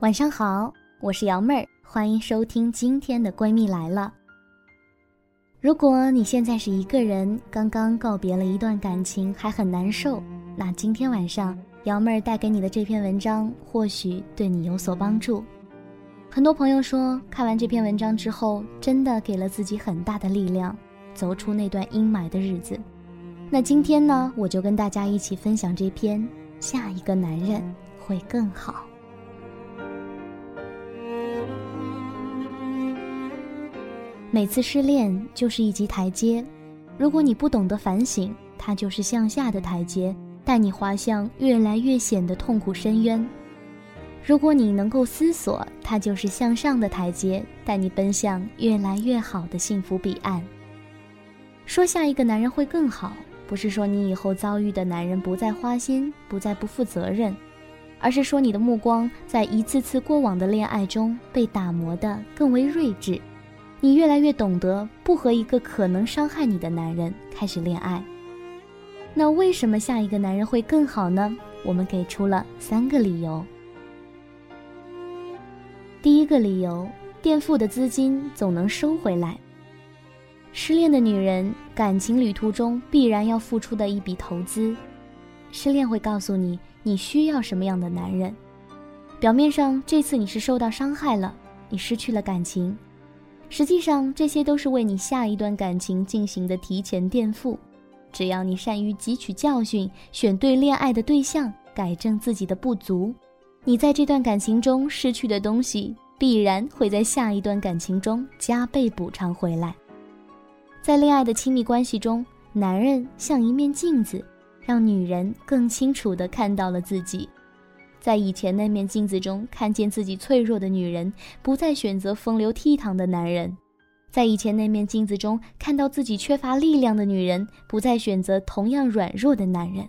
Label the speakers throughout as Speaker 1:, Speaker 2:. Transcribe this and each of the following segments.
Speaker 1: 晚上好，我是瑶妹儿，欢迎收听今天的闺蜜来了。如果你现在是一个人，刚刚告别了一段感情，还很难受，那今天晚上瑶妹儿带给你的这篇文章，或许对你有所帮助。很多朋友说，看完这篇文章之后，真的给了自己很大的力量，走出那段阴霾的日子。那今天呢，我就跟大家一起分享这篇《下一个男人会更好》。每次失恋就是一级台阶，如果你不懂得反省，它就是向下的台阶，带你滑向越来越险的痛苦深渊；如果你能够思索，它就是向上的台阶，带你奔向越来越好的幸福彼岸。说下一个男人会更好，不是说你以后遭遇的男人不再花心、不再不负责任，而是说你的目光在一次次过往的恋爱中被打磨得更为睿智。你越来越懂得不和一个可能伤害你的男人开始恋爱。那为什么下一个男人会更好呢？我们给出了三个理由。第一个理由，垫付的资金总能收回来。失恋的女人，感情旅途中必然要付出的一笔投资。失恋会告诉你你需要什么样的男人。表面上这次你是受到伤害了，你失去了感情。实际上，这些都是为你下一段感情进行的提前垫付。只要你善于汲取教训，选对恋爱的对象，改正自己的不足，你在这段感情中失去的东西，必然会在下一段感情中加倍补偿回来。在恋爱的亲密关系中，男人像一面镜子，让女人更清楚地看到了自己。在以前那面镜子中看见自己脆弱的女人，不再选择风流倜傥的男人；在以前那面镜子中看到自己缺乏力量的女人，不再选择同样软弱的男人；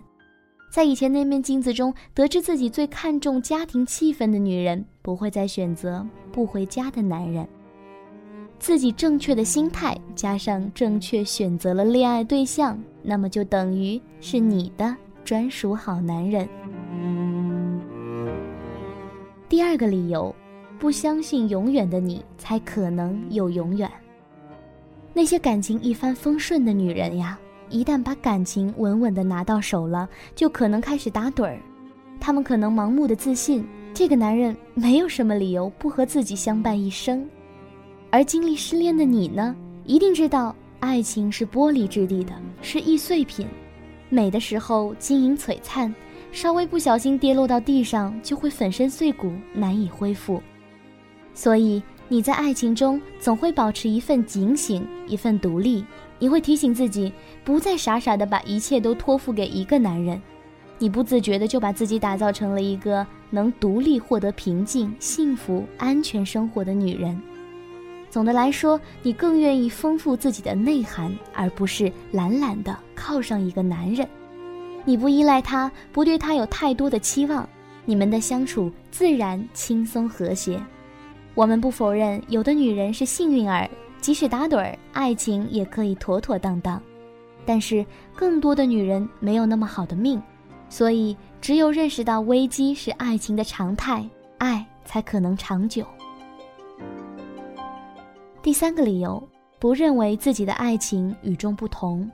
Speaker 1: 在以前那面镜子中得知自己最看重家庭气氛的女人，不会再选择不回家的男人。自己正确的心态加上正确选择了恋爱对象，那么就等于是你的专属好男人。第二个理由，不相信永远的你才可能有永远。那些感情一帆风顺的女人呀，一旦把感情稳稳的拿到手了，就可能开始打盹儿。她们可能盲目的自信，这个男人没有什么理由不和自己相伴一生。而经历失恋的你呢，一定知道，爱情是玻璃质地的，是易碎品，美的时候晶莹璀璨。稍微不小心跌落到地上，就会粉身碎骨，难以恢复。所以你在爱情中总会保持一份警醒，一份独立。你会提醒自己，不再傻傻的把一切都托付给一个男人。你不自觉的就把自己打造成了一个能独立获得平静、幸福、安全生活的女人。总的来说，你更愿意丰富自己的内涵，而不是懒懒的靠上一个男人。你不依赖他，不对他有太多的期望，你们的相处自然轻松和谐。我们不否认，有的女人是幸运儿，即使打盹儿，爱情也可以妥妥当当。但是，更多的女人没有那么好的命，所以只有认识到危机是爱情的常态，爱才可能长久。第三个理由，不认为自己的爱情与众不同。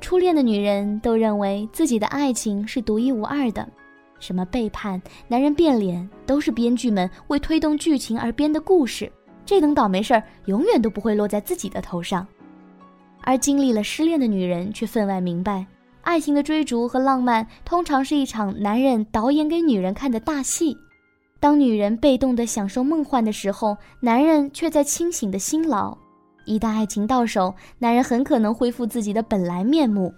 Speaker 1: 初恋的女人都认为自己的爱情是独一无二的，什么背叛、男人变脸，都是编剧们为推动剧情而编的故事。这等倒霉事儿永远都不会落在自己的头上。而经历了失恋的女人却分外明白，爱情的追逐和浪漫通常是一场男人导演给女人看的大戏。当女人被动的享受梦幻的时候，男人却在清醒的辛劳。一旦爱情到手，男人很可能恢复自己的本来面目。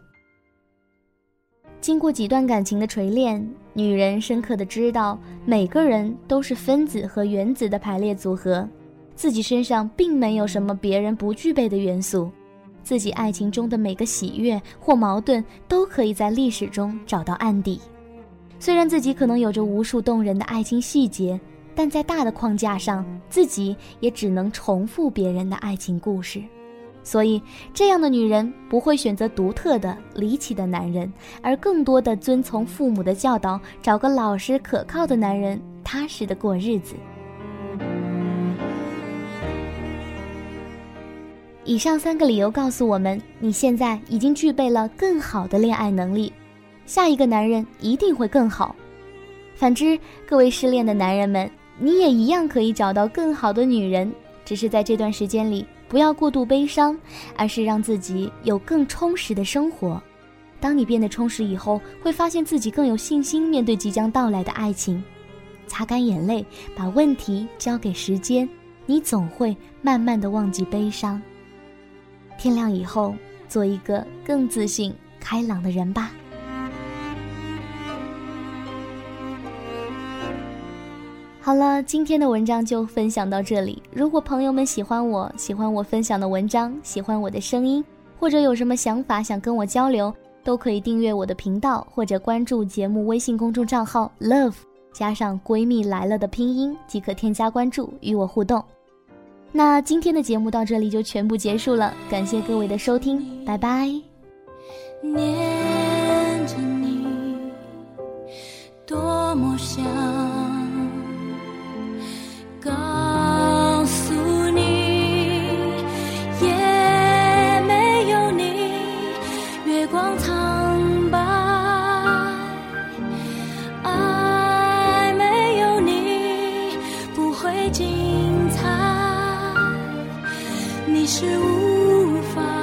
Speaker 1: 经过几段感情的锤炼，女人深刻的知道，每个人都是分子和原子的排列组合，自己身上并没有什么别人不具备的元素，自己爱情中的每个喜悦或矛盾都可以在历史中找到案底。虽然自己可能有着无数动人的爱情细节。但在大的框架上，自己也只能重复别人的爱情故事。所以，这样的女人不会选择独特的、离奇的男人，而更多的遵从父母的教导，找个老实可靠的男人，踏实的过日子。以上三个理由告诉我们，你现在已经具备了更好的恋爱能力，下一个男人一定会更好。反之，各位失恋的男人们，你也一样可以找到更好的女人，只是在这段时间里。不要过度悲伤，而是让自己有更充实的生活。当你变得充实以后，会发现自己更有信心面对即将到来的爱情。擦干眼泪，把问题交给时间，你总会慢慢的忘记悲伤。天亮以后，做一个更自信、开朗的人吧。好了，今天的文章就分享到这里。如果朋友们喜欢我，喜欢我分享的文章，喜欢我的声音，或者有什么想法想跟我交流，都可以订阅我的频道，或者关注节目微信公众账号 “love” 加上“闺蜜来了”的拼音即可添加关注与我互动。那今天的节目到这里就全部结束了，感谢各位的收听，拜拜。念着你，多么想。精彩你是无法